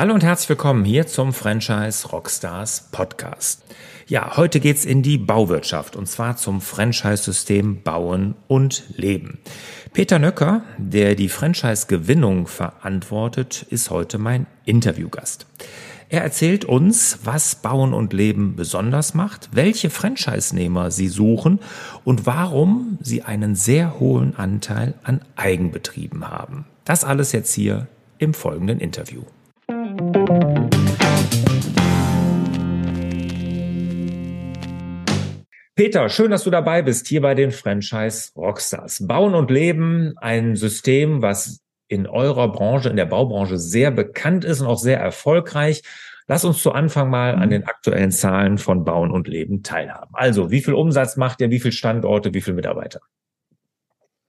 Hallo und herzlich willkommen hier zum Franchise Rockstars Podcast. Ja, heute geht's in die Bauwirtschaft und zwar zum Franchise-System Bauen und Leben. Peter Nöcker, der die Franchise-Gewinnung verantwortet, ist heute mein Interviewgast. Er erzählt uns, was Bauen und Leben besonders macht, welche Franchise-Nehmer sie suchen und warum sie einen sehr hohen Anteil an Eigenbetrieben haben. Das alles jetzt hier im folgenden Interview. Peter, schön, dass du dabei bist hier bei den Franchise Rockstars. Bauen und Leben, ein System, was in eurer Branche, in der Baubranche sehr bekannt ist und auch sehr erfolgreich. Lass uns zu Anfang mal an mhm. den aktuellen Zahlen von Bauen und Leben teilhaben. Also, wie viel Umsatz macht ihr, wie viele Standorte, wie viele Mitarbeiter?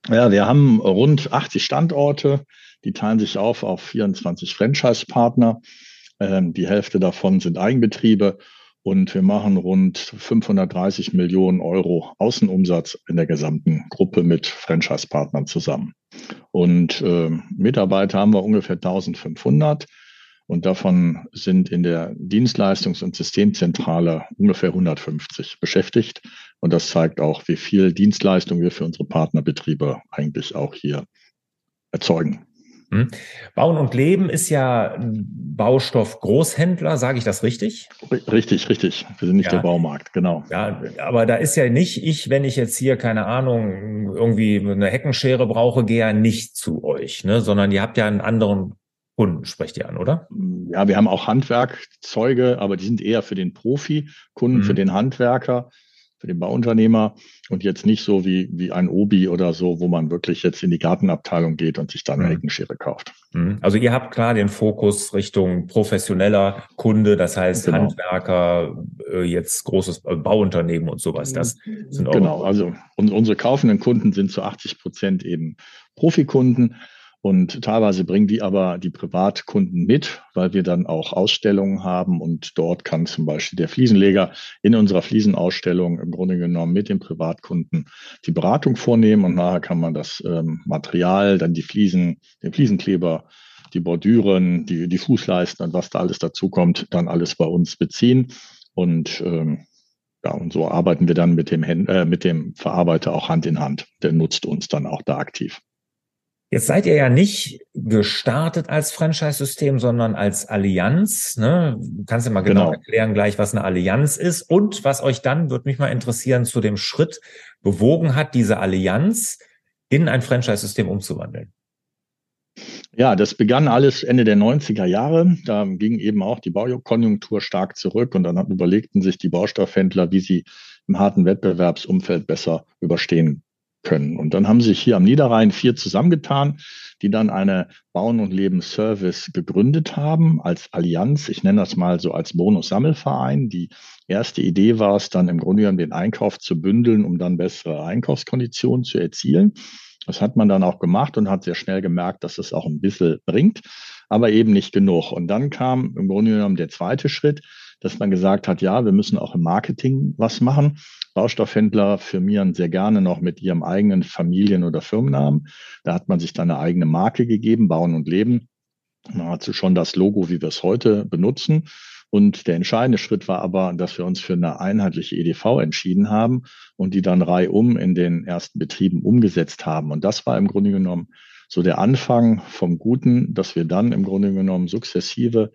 Ja, wir haben rund 80 Standorte, die teilen sich auf auf 24 Franchise-Partner. Ähm, die Hälfte davon sind Eigenbetriebe und wir machen rund 530 Millionen Euro Außenumsatz in der gesamten Gruppe mit Franchise-Partnern zusammen. Und äh, Mitarbeiter haben wir ungefähr 1500 und davon sind in der Dienstleistungs- und Systemzentrale ungefähr 150 beschäftigt. Und das zeigt auch, wie viel Dienstleistung wir für unsere Partnerbetriebe eigentlich auch hier erzeugen. Hm. Bauen und Leben ist ja Baustoff Großhändler, sage ich das richtig? Richtig, richtig. Wir sind nicht ja. der Baumarkt, genau. Ja, aber da ist ja nicht ich, wenn ich jetzt hier keine Ahnung irgendwie eine Heckenschere brauche, gehe ja nicht zu euch, ne, sondern ihr habt ja einen anderen Kunden, sprecht ihr an, oder? Ja, wir haben auch Handwerkzeuge, aber die sind eher für den Profi, Kunden mhm. für den Handwerker für den Bauunternehmer und jetzt nicht so wie, wie ein Obi oder so, wo man wirklich jetzt in die Gartenabteilung geht und sich dann eine mhm. Heckenschere kauft. Mhm. Also ihr habt klar den Fokus Richtung professioneller Kunde, das heißt genau. Handwerker, äh, jetzt großes Bauunternehmen und sowas. Das sind auch Genau, also unsere kaufenden Kunden sind zu 80 Prozent eben Profikunden. Und teilweise bringen die aber die Privatkunden mit, weil wir dann auch Ausstellungen haben und dort kann zum Beispiel der Fliesenleger in unserer Fliesenausstellung im Grunde genommen mit dem Privatkunden die Beratung vornehmen und nachher kann man das ähm, Material, dann die Fliesen, den Fliesenkleber, die Bordüren, die, die Fußleisten und was da alles dazu kommt, dann alles bei uns beziehen. Und ähm, ja, und so arbeiten wir dann mit dem, äh, mit dem Verarbeiter auch Hand in Hand. Der nutzt uns dann auch da aktiv. Jetzt seid ihr ja nicht gestartet als Franchise-System, sondern als Allianz. Ne? Du kannst ja mal genau, genau, erklären gleich, was eine Allianz ist und was euch dann, würde mich mal interessieren, zu dem Schritt bewogen hat, diese Allianz in ein Franchise-System umzuwandeln. Ja, das begann alles Ende der 90er Jahre. Da ging eben auch die Baukonjunktur stark zurück und dann überlegten sich die Baustoffhändler, wie sie im harten Wettbewerbsumfeld besser überstehen können. Und dann haben sich hier am Niederrhein vier zusammengetan, die dann eine Bauen und Leben Service gegründet haben als Allianz. Ich nenne das mal so als Bonus-Sammelverein. Die erste Idee war es dann im Grunde genommen den Einkauf zu bündeln, um dann bessere Einkaufskonditionen zu erzielen. Das hat man dann auch gemacht und hat sehr schnell gemerkt, dass es auch ein bisschen bringt, aber eben nicht genug. Und dann kam im Grunde genommen der zweite Schritt, dass man gesagt hat, ja, wir müssen auch im Marketing was machen. Baustoffhändler firmieren sehr gerne noch mit ihrem eigenen Familien- oder Firmennamen. Da hat man sich dann eine eigene Marke gegeben, Bauen und Leben. Nahezu schon das Logo, wie wir es heute benutzen. Und der entscheidende Schritt war aber, dass wir uns für eine einheitliche EDV entschieden haben und die dann reihum in den ersten Betrieben umgesetzt haben. Und das war im Grunde genommen so der Anfang vom Guten, dass wir dann im Grunde genommen sukzessive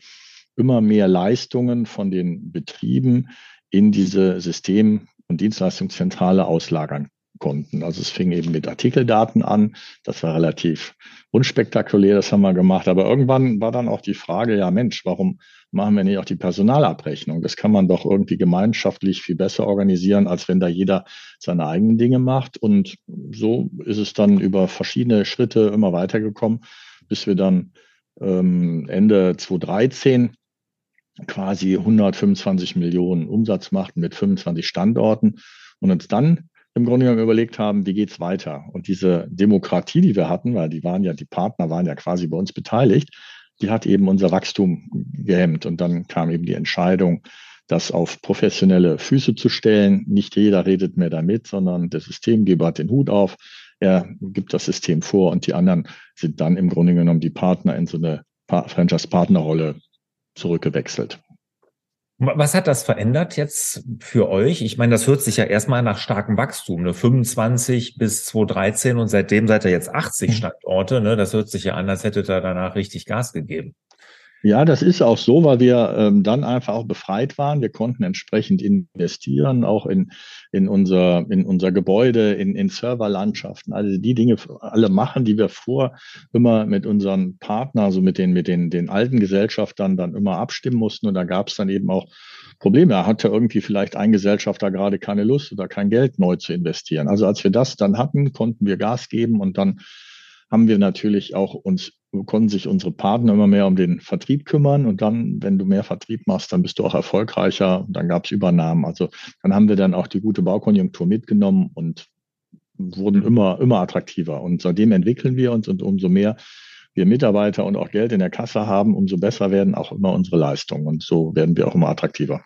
immer mehr Leistungen von den Betrieben in diese System- und Dienstleistungszentrale auslagern konnten. Also es fing eben mit Artikeldaten an. Das war relativ unspektakulär, das haben wir gemacht. Aber irgendwann war dann auch die Frage, ja Mensch, warum machen wir nicht auch die Personalabrechnung? Das kann man doch irgendwie gemeinschaftlich viel besser organisieren, als wenn da jeder seine eigenen Dinge macht. Und so ist es dann über verschiedene Schritte immer weitergekommen, bis wir dann ähm, Ende 2013 quasi 125 Millionen Umsatz machten mit 25 Standorten und uns dann im Grunde genommen überlegt haben, wie geht's weiter? Und diese Demokratie, die wir hatten, weil die waren ja, die Partner waren ja quasi bei uns beteiligt, die hat eben unser Wachstum gehemmt. Und dann kam eben die Entscheidung, das auf professionelle Füße zu stellen. Nicht jeder redet mehr damit, sondern der Systemgeber hat den Hut auf. Er gibt das System vor und die anderen sind dann im Grunde genommen die Partner in so eine Franchise-Partnerrolle zurückgewechselt. Was hat das verändert jetzt für euch? Ich meine, das hört sich ja erstmal nach starkem Wachstum, ne? 25 bis 2013 und seitdem seid ihr jetzt 80 mhm. Standorte, ne? Das hört sich ja an, als hättet ihr danach richtig Gas gegeben. Ja, das ist auch so, weil wir ähm, dann einfach auch befreit waren. Wir konnten entsprechend investieren, auch in, in, unser, in unser Gebäude, in, in Serverlandschaften, also die Dinge alle machen, die wir vor immer mit unseren Partnern, also mit den, mit den, den alten Gesellschaftern dann immer abstimmen mussten. Und da gab es dann eben auch Probleme. Da hatte irgendwie vielleicht ein Gesellschafter gerade keine Lust oder kein Geld neu zu investieren. Also als wir das dann hatten, konnten wir Gas geben und dann haben wir natürlich auch uns, konnten sich unsere Partner immer mehr um den Vertrieb kümmern. Und dann, wenn du mehr Vertrieb machst, dann bist du auch erfolgreicher. Dann gab es Übernahmen. Also dann haben wir dann auch die gute Baukonjunktur mitgenommen und wurden immer, immer attraktiver. Und seitdem entwickeln wir uns und umso mehr wir Mitarbeiter und auch Geld in der Kasse haben, umso besser werden auch immer unsere Leistungen. Und so werden wir auch immer attraktiver.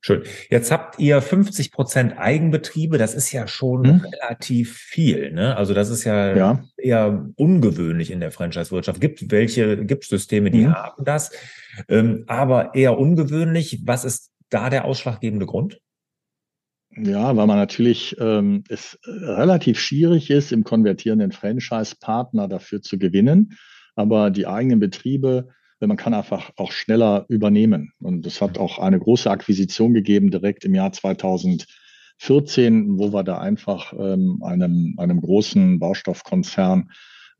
Schön. Jetzt habt ihr 50 Prozent Eigenbetriebe. Das ist ja schon hm. relativ viel. Ne? Also das ist ja, ja, eher ungewöhnlich in der Franchise-Wirtschaft. Gibt welche, gibt Systeme, die hm. haben das, ähm, aber eher ungewöhnlich. Was ist da der ausschlaggebende Grund? Ja, weil man natürlich ähm, es relativ schwierig ist, im konvertierenden Franchise-Partner dafür zu gewinnen. Aber die eigenen Betriebe man kann einfach auch schneller übernehmen. Und es hat auch eine große Akquisition gegeben direkt im Jahr 2014, wo wir da einfach ähm, einem, einem großen Baustoffkonzern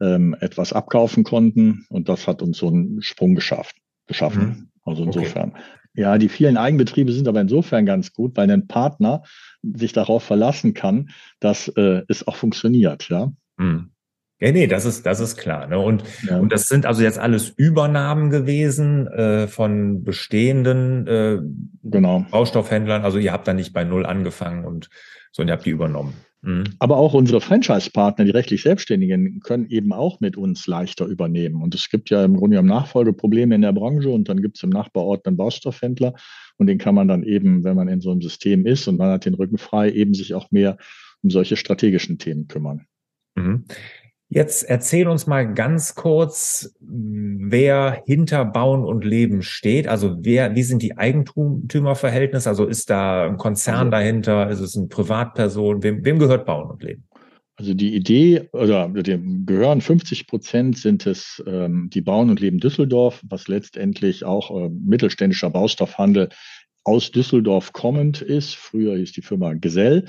ähm, etwas abkaufen konnten. Und das hat uns so einen Sprung geschafft, geschaffen. Mhm. Also insofern. Okay. Ja, die vielen Eigenbetriebe sind aber insofern ganz gut, weil ein Partner sich darauf verlassen kann, dass äh, es auch funktioniert. Ja. Mhm. Ja, nee, das ist, das ist klar. Ne? Und, ja. und das sind also jetzt alles Übernahmen gewesen äh, von bestehenden äh, genau. Baustoffhändlern. Also ihr habt da nicht bei Null angefangen und sondern ihr habt die übernommen. Mhm. Aber auch unsere Franchise-Partner, die rechtlich Selbstständigen, können eben auch mit uns leichter übernehmen. Und es gibt ja im Grunde genommen Nachfolgeprobleme in der Branche und dann gibt es im Nachbarort einen Baustoffhändler und den kann man dann eben, wenn man in so einem System ist und man hat den Rücken frei, eben sich auch mehr um solche strategischen Themen kümmern. Mhm. Jetzt erzähl uns mal ganz kurz, wer hinter Bauen und Leben steht. Also wer, wie sind die Eigentümerverhältnisse? Also ist da ein Konzern also, dahinter? Ist es eine Privatperson? Wem, wem gehört Bauen und Leben? Also die Idee oder dem gehören 50 Prozent sind es ähm, die Bauen und Leben Düsseldorf, was letztendlich auch äh, mittelständischer Baustoffhandel aus Düsseldorf kommend ist. Früher hieß die Firma Gesell.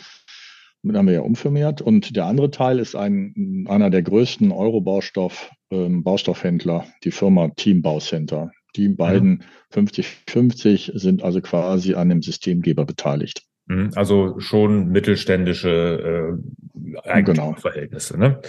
Den haben wir ja umfirmiert. Und der andere Teil ist ein, einer der größten Euro-Baustoff, ähm, Baustoffhändler, die Firma Team Baucenter. Die beiden 50-50 mhm. sind also quasi an dem Systemgeber beteiligt. Mhm. Also schon mittelständische äh, Eigentumsverhältnisse. Genau. Ne?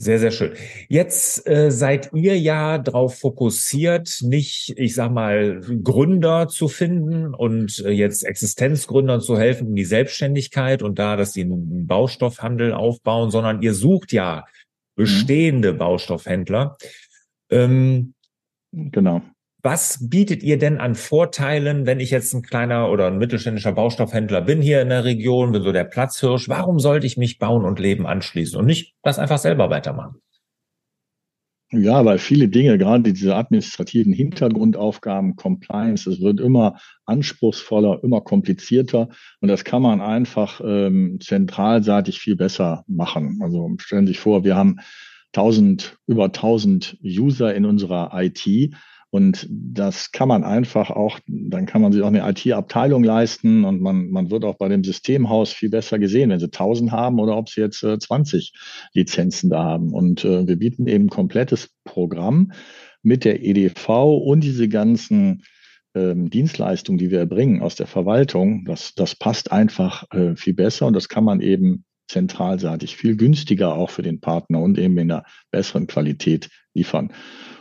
Sehr, sehr schön. Jetzt äh, seid ihr ja darauf fokussiert, nicht, ich sag mal, Gründer zu finden und äh, jetzt Existenzgründern zu helfen in die Selbstständigkeit und da, dass sie einen Baustoffhandel aufbauen, sondern ihr sucht ja bestehende mhm. Baustoffhändler. Ähm, genau. Was bietet ihr denn an Vorteilen, wenn ich jetzt ein kleiner oder ein mittelständischer Baustoffhändler bin hier in der Region, bin so der Platzhirsch? Warum sollte ich mich bauen und leben anschließen und nicht das einfach selber weitermachen? Ja, weil viele Dinge, gerade diese administrativen Hintergrundaufgaben, Compliance, es wird immer anspruchsvoller, immer komplizierter und das kann man einfach ähm, zentralseitig viel besser machen. Also stellen Sie sich vor, wir haben 1000, über 1000 User in unserer IT und das kann man einfach auch, dann kann man sich auch eine IT-Abteilung leisten und man, man wird auch bei dem Systemhaus viel besser gesehen, wenn sie 1000 haben oder ob sie jetzt äh, 20 Lizenzen da haben. Und äh, wir bieten eben komplettes Programm mit der EDV und diese ganzen ähm, Dienstleistungen, die wir erbringen aus der Verwaltung. Das, das passt einfach äh, viel besser und das kann man eben zentralseitig viel günstiger auch für den Partner und eben in einer besseren Qualität liefern.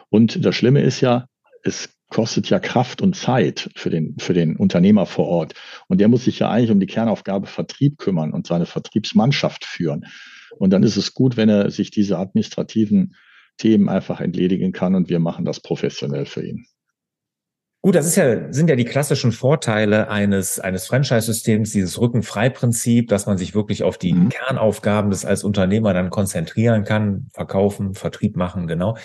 Und das Schlimme ist ja, es kostet ja Kraft und Zeit für den, für den Unternehmer vor Ort. Und der muss sich ja eigentlich um die Kernaufgabe Vertrieb kümmern und seine Vertriebsmannschaft führen. Und dann ist es gut, wenn er sich diese administrativen Themen einfach entledigen kann und wir machen das professionell für ihn. Gut, das ist ja, sind ja die klassischen Vorteile eines, eines Franchise-Systems, dieses Rückenfrei-Prinzip, dass man sich wirklich auf die mhm. Kernaufgaben des als Unternehmer dann konzentrieren kann, verkaufen, Vertrieb machen, genau.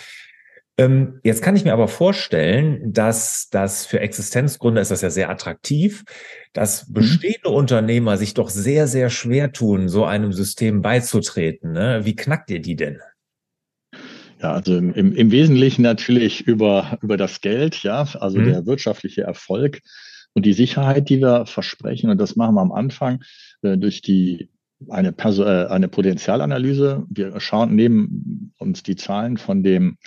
Ähm, jetzt kann ich mir aber vorstellen, dass das für Existenzgründer ist das ja sehr attraktiv, dass mhm. bestehende mhm. Unternehmer sich doch sehr, sehr schwer tun, so einem System beizutreten. Ne? Wie knackt ihr die denn? Ja, also im, im Wesentlichen natürlich über, über das Geld, ja, also mhm. der wirtschaftliche Erfolg und die Sicherheit, die wir versprechen. Und das machen wir am Anfang äh, durch die eine, Perso äh, eine Potenzialanalyse. Wir schauen, nehmen uns die Zahlen von dem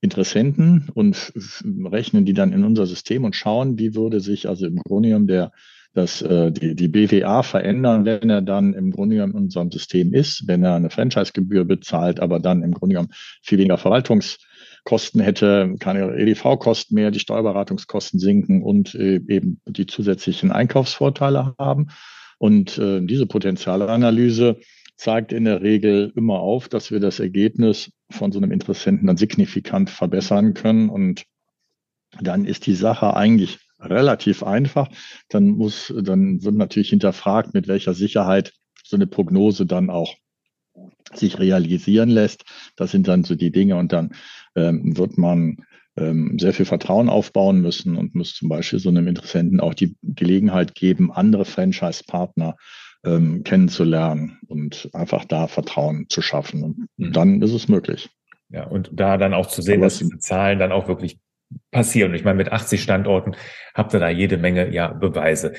Interessenten und rechnen die dann in unser System und schauen, wie würde sich also im Grunde genommen der, das, äh, die, die BWA verändern, wenn er dann im Grunde genommen in unserem System ist, wenn er eine Franchise-Gebühr bezahlt, aber dann im Grunde genommen viel weniger Verwaltungskosten hätte, keine EDV-Kosten mehr, die Steuerberatungskosten sinken und äh, eben die zusätzlichen Einkaufsvorteile haben. Und äh, diese Potenzialanalyse zeigt in der Regel immer auf, dass wir das Ergebnis von so einem Interessenten dann signifikant verbessern können. Und dann ist die Sache eigentlich relativ einfach. Dann muss, dann wird natürlich hinterfragt, mit welcher Sicherheit so eine Prognose dann auch sich realisieren lässt. Das sind dann so die Dinge. Und dann ähm, wird man ähm, sehr viel Vertrauen aufbauen müssen und muss zum Beispiel so einem Interessenten auch die Gelegenheit geben, andere Franchise-Partner ähm, kennenzulernen und einfach da Vertrauen zu schaffen. Und mhm. dann ist es möglich. Ja, und da dann auch zu sehen, Aber dass diese Zahlen dann auch wirklich passieren. Ich meine, mit 80 Standorten habt ihr da jede Menge ja Beweise.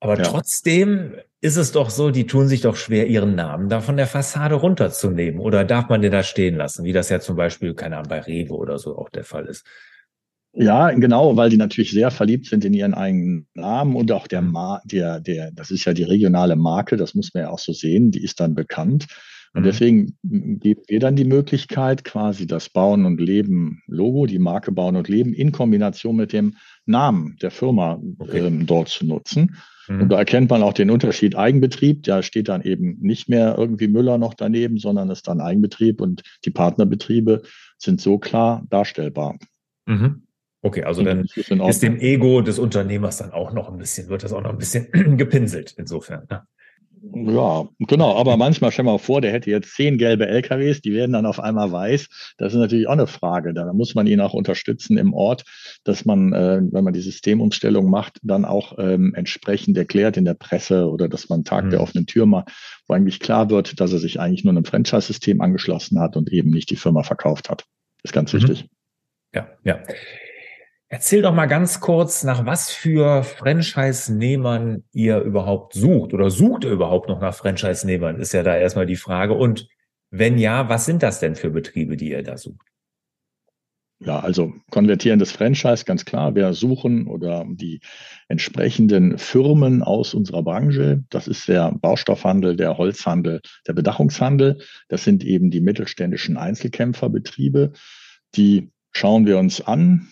Aber ja. trotzdem ist es doch so, die tun sich doch schwer, ihren Namen da von der Fassade runterzunehmen. Oder darf man den da stehen lassen, wie das ja zum Beispiel, keine Ahnung, bei Rewe oder so auch der Fall ist? Ja, genau, weil die natürlich sehr verliebt sind in ihren eigenen Namen und auch der, Ma der, der, das ist ja die regionale Marke, das muss man ja auch so sehen, die ist dann bekannt. Und mhm. deswegen geben wir dann die Möglichkeit, quasi das Bauen und Leben Logo, die Marke Bauen und Leben in Kombination mit dem Namen der Firma okay. ähm, dort zu nutzen. Mhm. Und da erkennt man auch den Unterschied Eigenbetrieb. Da steht dann eben nicht mehr irgendwie Müller noch daneben, sondern ist dann Eigenbetrieb und die Partnerbetriebe sind so klar darstellbar. Mhm. Okay, also dann ist dem Ego des Unternehmers dann auch noch ein bisschen, wird das auch noch ein bisschen gepinselt insofern. Ne? Ja, genau. Aber manchmal stell mal vor, der hätte jetzt zehn gelbe LKWs, die werden dann auf einmal weiß. Das ist natürlich auch eine Frage. Da muss man ihn auch unterstützen im Ort, dass man, äh, wenn man die Systemumstellung macht, dann auch ähm, entsprechend erklärt in der Presse oder dass man Tag mhm. der offenen Tür macht, wo eigentlich klar wird, dass er sich eigentlich nur einem Franchise-System angeschlossen hat und eben nicht die Firma verkauft hat. Das ist ganz mhm. wichtig. Ja, ja. Erzähl doch mal ganz kurz, nach was für Franchise-Nehmern ihr überhaupt sucht oder sucht ihr überhaupt noch nach Franchise-Nehmern, ist ja da erstmal die Frage. Und wenn ja, was sind das denn für Betriebe, die ihr da sucht? Ja, also konvertierendes Franchise, ganz klar. Wir suchen oder die entsprechenden Firmen aus unserer Branche. Das ist der Baustoffhandel, der Holzhandel, der Bedachungshandel. Das sind eben die mittelständischen Einzelkämpferbetriebe. Die schauen wir uns an,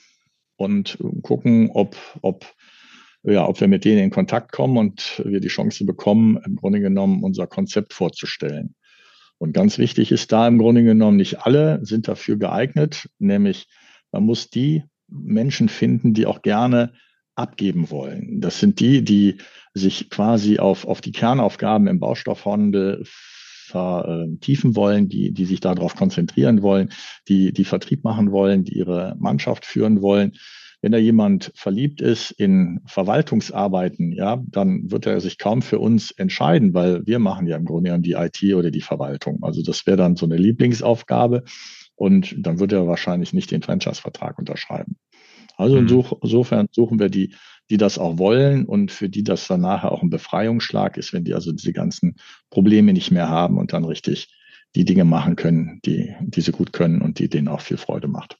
und gucken, ob, ob, ja, ob wir mit denen in Kontakt kommen und wir die Chance bekommen, im Grunde genommen unser Konzept vorzustellen. Und ganz wichtig ist da im Grunde genommen, nicht alle sind dafür geeignet, nämlich man muss die Menschen finden, die auch gerne abgeben wollen. Das sind die, die sich quasi auf, auf die Kernaufgaben im Baustoffhandel vertiefen wollen, die, die sich darauf konzentrieren wollen, die, die Vertrieb machen wollen, die ihre Mannschaft führen wollen. Wenn da jemand verliebt ist in Verwaltungsarbeiten, ja, dann wird er sich kaum für uns entscheiden, weil wir machen ja im Grunde genommen die IT oder die Verwaltung. Also das wäre dann so eine Lieblingsaufgabe und dann wird er wahrscheinlich nicht den Franchise-Vertrag unterschreiben. Also mhm. insofern suchen wir die die das auch wollen und für die das dann nachher auch ein Befreiungsschlag ist, wenn die also diese ganzen Probleme nicht mehr haben und dann richtig die Dinge machen können, die, die sie gut können und die denen auch viel Freude macht.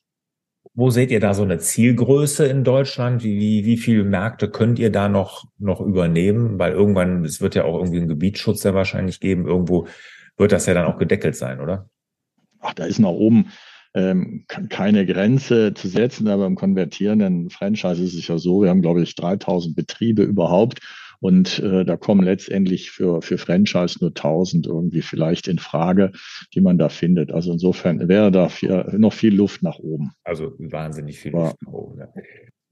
Wo seht ihr da so eine Zielgröße in Deutschland? Wie, wie, wie viele Märkte könnt ihr da noch, noch übernehmen? Weil irgendwann, es wird ja auch irgendwie einen Gebietsschutz ja wahrscheinlich geben. Irgendwo wird das ja dann auch gedeckelt sein, oder? Ach, da ist nach oben ähm, keine Grenze zu setzen, aber im konvertierenden Franchise ist es ja so, wir haben, glaube ich, 3000 Betriebe überhaupt. Und äh, da kommen letztendlich für, für Franchise nur 1000 irgendwie vielleicht in Frage, die man da findet. Also insofern wäre da viel, noch viel Luft nach oben. Also wahnsinnig viel Aber Luft nach oben. Ja.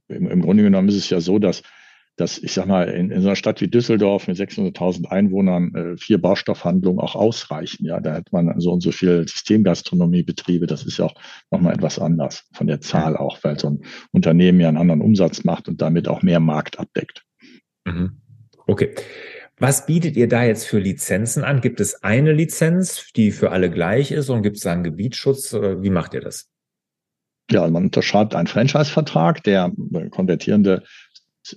Im, Im Grunde genommen ist es ja so, dass dass ich sag mal, in, in so einer Stadt wie Düsseldorf mit 600.000 Einwohnern äh, vier Baustoffhandlungen auch ausreichen. Ja, da hat man so und so viel Systemgastronomiebetriebe. Das ist ja auch nochmal etwas anders von der Zahl auch, weil so ein Unternehmen ja einen anderen Umsatz macht und damit auch mehr Markt abdeckt. Mhm. Okay. Was bietet ihr da jetzt für Lizenzen an? Gibt es eine Lizenz, die für alle gleich ist und gibt es da einen Gebietsschutz? Wie macht ihr das? Ja, man unterschreibt einen Franchise-Vertrag. Der konvertierende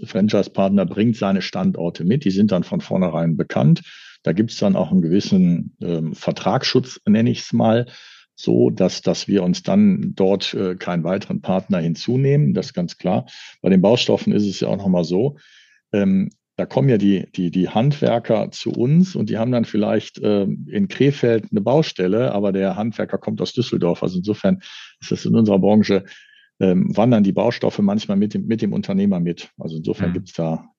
Franchise-Partner bringt seine Standorte mit. Die sind dann von vornherein bekannt. Da gibt es dann auch einen gewissen ähm, Vertragsschutz, nenne ich es mal, so dass, dass wir uns dann dort äh, keinen weiteren Partner hinzunehmen. Das ist ganz klar. Bei den Baustoffen ist es ja auch nochmal so. Ähm, da kommen ja die, die, die Handwerker zu uns und die haben dann vielleicht äh, in Krefeld eine Baustelle, aber der Handwerker kommt aus Düsseldorf. Also insofern ist es in unserer Branche, ähm, wandern die Baustoffe manchmal mit dem, mit dem Unternehmer mit. Also insofern mhm. gibt's da,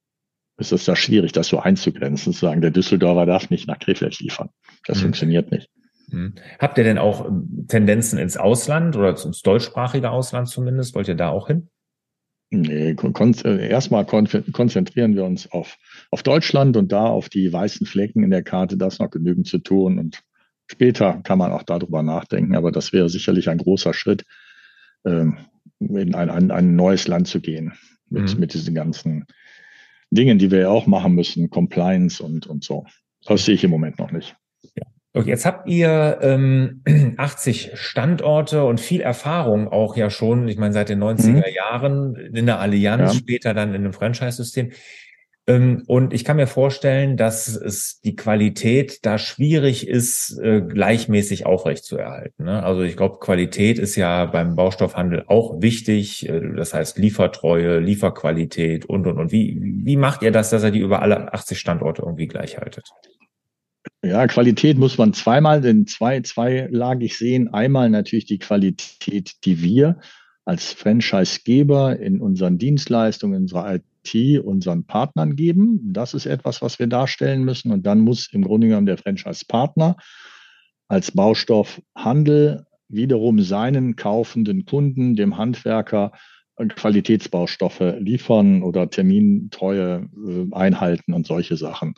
ist es da schwierig, das so einzugrenzen, zu sagen, der Düsseldorfer darf nicht nach Krefeld liefern. Das mhm. funktioniert nicht. Mhm. Habt ihr denn auch Tendenzen ins Ausland oder ins deutschsprachige Ausland zumindest? Wollt ihr da auch hin? Nee, kon äh, erstmal kon konzentrieren wir uns auf, auf Deutschland und da auf die weißen Flecken in der Karte, da ist noch genügend zu tun. Und später kann man auch darüber nachdenken, aber das wäre sicherlich ein großer Schritt, ähm, in ein, ein, ein neues Land zu gehen mit, mhm. mit diesen ganzen Dingen, die wir ja auch machen müssen, Compliance und, und so. Das sehe ich im Moment noch nicht. Ja. Okay, jetzt habt ihr ähm, 80 Standorte und viel Erfahrung auch ja schon, ich meine, seit den 90er mhm. Jahren in der Allianz, ja. später dann in einem Franchise-System. Ähm, und ich kann mir vorstellen, dass es die Qualität da schwierig ist, äh, gleichmäßig aufrechtzuerhalten. Ne? Also ich glaube, Qualität ist ja beim Baustoffhandel auch wichtig. Äh, das heißt Liefertreue, Lieferqualität und, und, und. Wie, wie macht ihr das, dass ihr die über alle 80 Standorte irgendwie gleich haltet? Ja, Qualität muss man zweimal, denn zwei, zweilagig sehen. Einmal natürlich die Qualität, die wir als Franchisegeber in unseren Dienstleistungen, in unserer IT unseren Partnern geben. Das ist etwas, was wir darstellen müssen. Und dann muss im Grunde genommen der Franchise-Partner als Baustoffhandel wiederum seinen kaufenden Kunden, dem Handwerker, Qualitätsbaustoffe liefern oder Termintreue äh, einhalten und solche Sachen.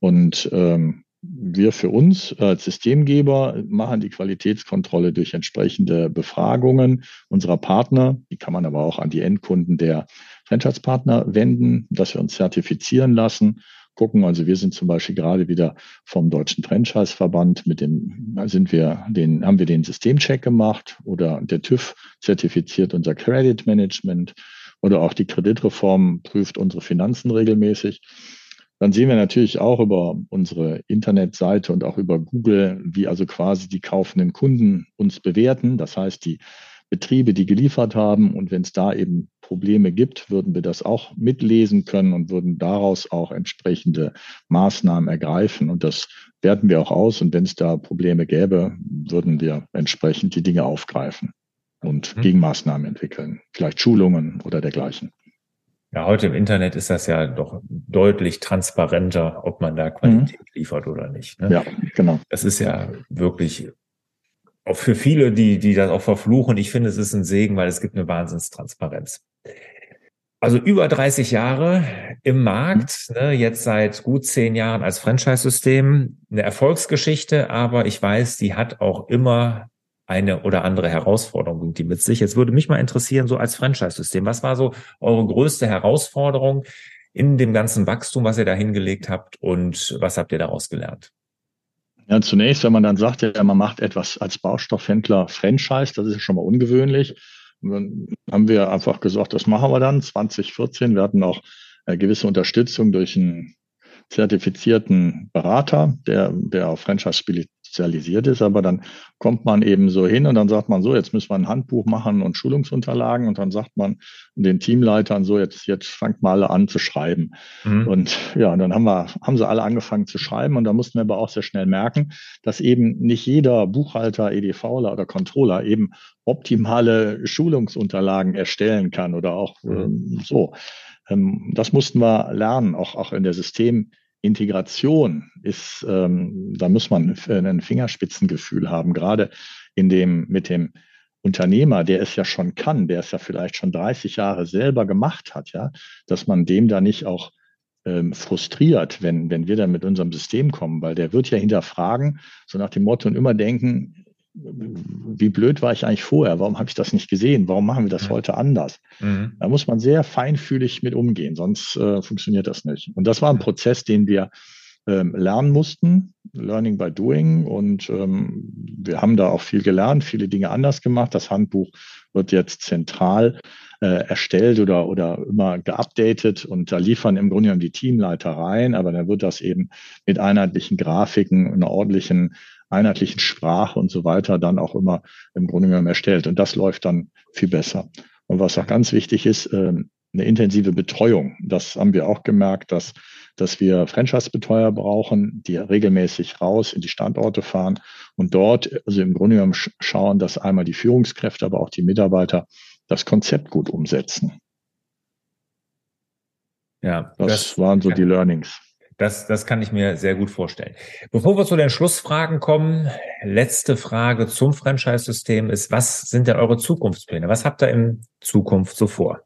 Und ähm, wir für uns als Systemgeber machen die Qualitätskontrolle durch entsprechende Befragungen unserer Partner. Die kann man aber auch an die Endkunden der Franchise-Partner wenden, dass wir uns zertifizieren lassen. Gucken, also wir sind zum Beispiel gerade wieder vom Deutschen Franchise-Verband mit dem, sind wir den, haben wir den Systemcheck gemacht oder der TÜV zertifiziert unser Credit Management oder auch die Kreditreform prüft unsere Finanzen regelmäßig. Dann sehen wir natürlich auch über unsere Internetseite und auch über Google, wie also quasi die kaufenden Kunden uns bewerten. Das heißt, die Betriebe, die geliefert haben. Und wenn es da eben Probleme gibt, würden wir das auch mitlesen können und würden daraus auch entsprechende Maßnahmen ergreifen. Und das werten wir auch aus. Und wenn es da Probleme gäbe, würden wir entsprechend die Dinge aufgreifen und mhm. Gegenmaßnahmen entwickeln, vielleicht Schulungen oder dergleichen. Ja, heute im Internet ist das ja doch deutlich transparenter, ob man da Qualität mhm. liefert oder nicht. Ne? Ja, genau. Das ist ja wirklich auch für viele, die, die das auch verfluchen. Ich finde, es ist ein Segen, weil es gibt eine Wahnsinnstransparenz. Also über 30 Jahre im Markt, mhm. ne, jetzt seit gut zehn Jahren als Franchise-System, eine Erfolgsgeschichte, aber ich weiß, die hat auch immer eine oder andere Herausforderung bringt die mit sich. Jetzt würde mich mal interessieren, so als Franchise-System, was war so eure größte Herausforderung in dem ganzen Wachstum, was ihr da hingelegt habt und was habt ihr daraus gelernt? Ja, zunächst, wenn man dann sagt, ja, man macht etwas als Baustoffhändler Franchise, das ist ja schon mal ungewöhnlich. Und dann haben wir einfach gesagt, das machen wir dann 2014. Wir hatten auch äh, gewisse Unterstützung durch einen zertifizierten Berater, der, der auf Franchise spezialisiert ist, aber dann kommt man eben so hin und dann sagt man so, jetzt müssen wir ein Handbuch machen und Schulungsunterlagen und dann sagt man den Teamleitern so, jetzt, jetzt fangt mal alle an zu schreiben. Mhm. Und ja, dann haben wir, haben sie alle angefangen zu schreiben und da mussten wir aber auch sehr schnell merken, dass eben nicht jeder Buchhalter, EDVler oder Controller eben optimale Schulungsunterlagen erstellen kann oder auch mhm. ähm, so. Ähm, das mussten wir lernen, auch, auch in der System Integration ist, ähm, da muss man ein Fingerspitzengefühl haben, gerade in dem, mit dem Unternehmer, der es ja schon kann, der es ja vielleicht schon 30 Jahre selber gemacht hat, ja, dass man dem da nicht auch ähm, frustriert, wenn, wenn wir dann mit unserem System kommen, weil der wird ja hinterfragen, so nach dem Motto und immer denken, wie blöd war ich eigentlich vorher? Warum habe ich das nicht gesehen? Warum machen wir das mhm. heute anders? Mhm. Da muss man sehr feinfühlig mit umgehen, sonst äh, funktioniert das nicht. Und das war ein Prozess, den wir ähm, lernen mussten, Learning by Doing. Und ähm, wir haben da auch viel gelernt, viele Dinge anders gemacht. Das Handbuch wird jetzt zentral äh, erstellt oder, oder immer geupdatet und da liefern im Grunde genommen die Teamleiter rein, aber dann wird das eben mit einheitlichen Grafiken, einer ordentlichen einheitlichen Sprache und so weiter dann auch immer im Grunde genommen erstellt. Und das läuft dann viel besser. Und was auch ganz wichtig ist, ähm, eine intensive Betreuung. Das haben wir auch gemerkt, dass, dass wir Franchise-Betreuer brauchen, die regelmäßig raus in die Standorte fahren und dort, also im Grunde genommen schauen, dass einmal die Führungskräfte, aber auch die Mitarbeiter das Konzept gut umsetzen. Ja, das, das waren so die Learnings. Das, das kann ich mir sehr gut vorstellen. Bevor wir zu den Schlussfragen kommen, letzte Frage zum Franchise-System ist, was sind denn eure Zukunftspläne? Was habt ihr in Zukunft so vor?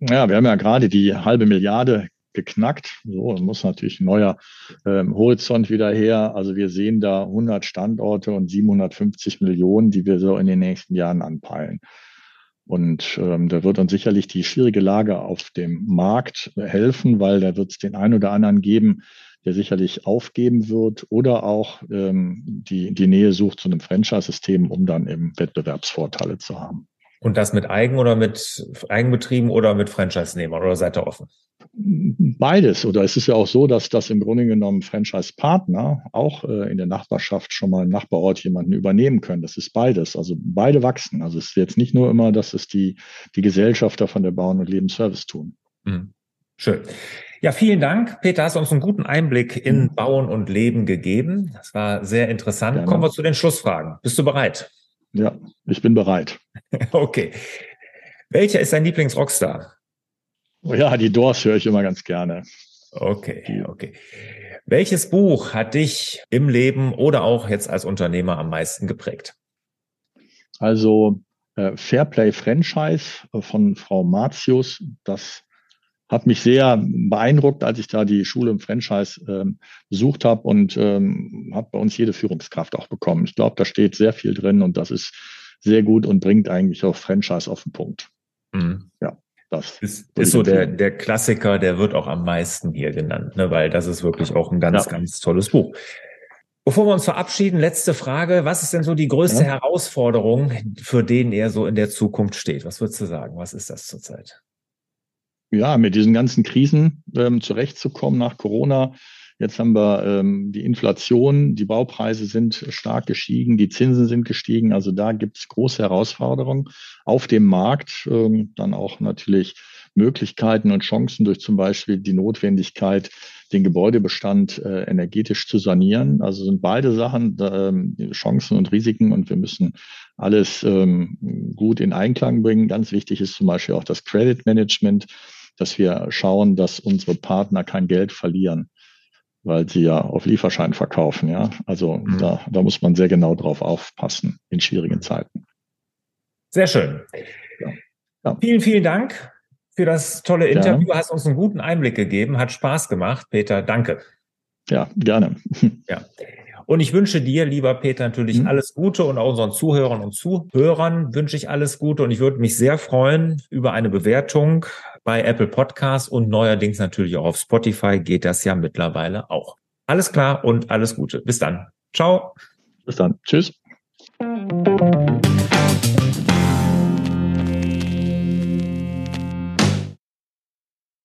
Ja, wir haben ja gerade die halbe Milliarde geknackt. So, muss natürlich ein neuer ähm, Horizont wieder her. Also wir sehen da 100 Standorte und 750 Millionen, die wir so in den nächsten Jahren anpeilen. Und ähm, da wird uns sicherlich die schwierige Lage auf dem Markt helfen, weil da wird es den einen oder anderen geben, der sicherlich aufgeben wird oder auch ähm, die, die Nähe sucht zu einem Franchise-System, um dann eben Wettbewerbsvorteile zu haben. Und das mit Eigen oder mit Eigenbetrieben oder mit Franchise-Nehmern oder seid ihr offen? Beides. Oder es ist ja auch so, dass das im Grunde genommen Franchise-Partner auch äh, in der Nachbarschaft schon mal im Nachbarort jemanden übernehmen können. Das ist beides. Also beide wachsen. Also es ist jetzt nicht nur immer, dass es die, die Gesellschafter von der Bauen- und Lebensservice tun. Mhm. Schön. Ja, vielen Dank. Peter, hast uns einen guten Einblick in mhm. Bauen und Leben gegeben. Das war sehr interessant. Gerne. Kommen wir zu den Schlussfragen. Bist du bereit? Ja, ich bin bereit. okay. Welcher ist dein Lieblingsrockstar? Oh ja, die Doors höre ich immer ganz gerne. Okay, okay. Welches Buch hat dich im Leben oder auch jetzt als Unternehmer am meisten geprägt? Also äh, Fairplay Franchise von Frau Martius, das hat mich sehr beeindruckt, als ich da die Schule im Franchise ähm, besucht habe und ähm, habe bei uns jede Führungskraft auch bekommen. Ich glaube, da steht sehr viel drin und das ist sehr gut und bringt eigentlich auch Franchise auf den Punkt. Mhm. Ja. Das ist, ist so der, der Klassiker, der wird auch am meisten hier genannt, ne, weil das ist wirklich auch ein ganz, ja. ganz tolles Buch. Bevor wir uns verabschieden, letzte Frage. Was ist denn so die größte ja. Herausforderung, für den er so in der Zukunft steht? Was würdest du sagen? Was ist das zurzeit? Ja, mit diesen ganzen Krisen ähm, zurechtzukommen nach Corona. Jetzt haben wir ähm, die Inflation, die Baupreise sind stark gestiegen, die Zinsen sind gestiegen. Also da gibt es große Herausforderungen auf dem Markt. Ähm, dann auch natürlich Möglichkeiten und Chancen durch zum Beispiel die Notwendigkeit, den Gebäudebestand äh, energetisch zu sanieren. Also sind beide Sachen ähm, Chancen und Risiken und wir müssen alles ähm, gut in Einklang bringen. Ganz wichtig ist zum Beispiel auch das Credit Management dass wir schauen, dass unsere Partner kein Geld verlieren, weil sie ja auf Lieferschein verkaufen. Ja, also mhm. da, da muss man sehr genau drauf aufpassen in schwierigen Zeiten. Sehr schön. Ja. Ja. Vielen, vielen Dank für das tolle Interview. Ja. Hast uns einen guten Einblick gegeben. Hat Spaß gemacht, Peter. Danke. Ja, gerne. Ja. Und ich wünsche dir, lieber Peter, natürlich mhm. alles Gute und auch unseren Zuhörern und Zuhörern wünsche ich alles Gute. Und ich würde mich sehr freuen über eine Bewertung bei Apple Podcasts und neuerdings natürlich auch auf Spotify geht das ja mittlerweile auch. Alles klar und alles Gute. Bis dann. Ciao. Bis dann. Tschüss.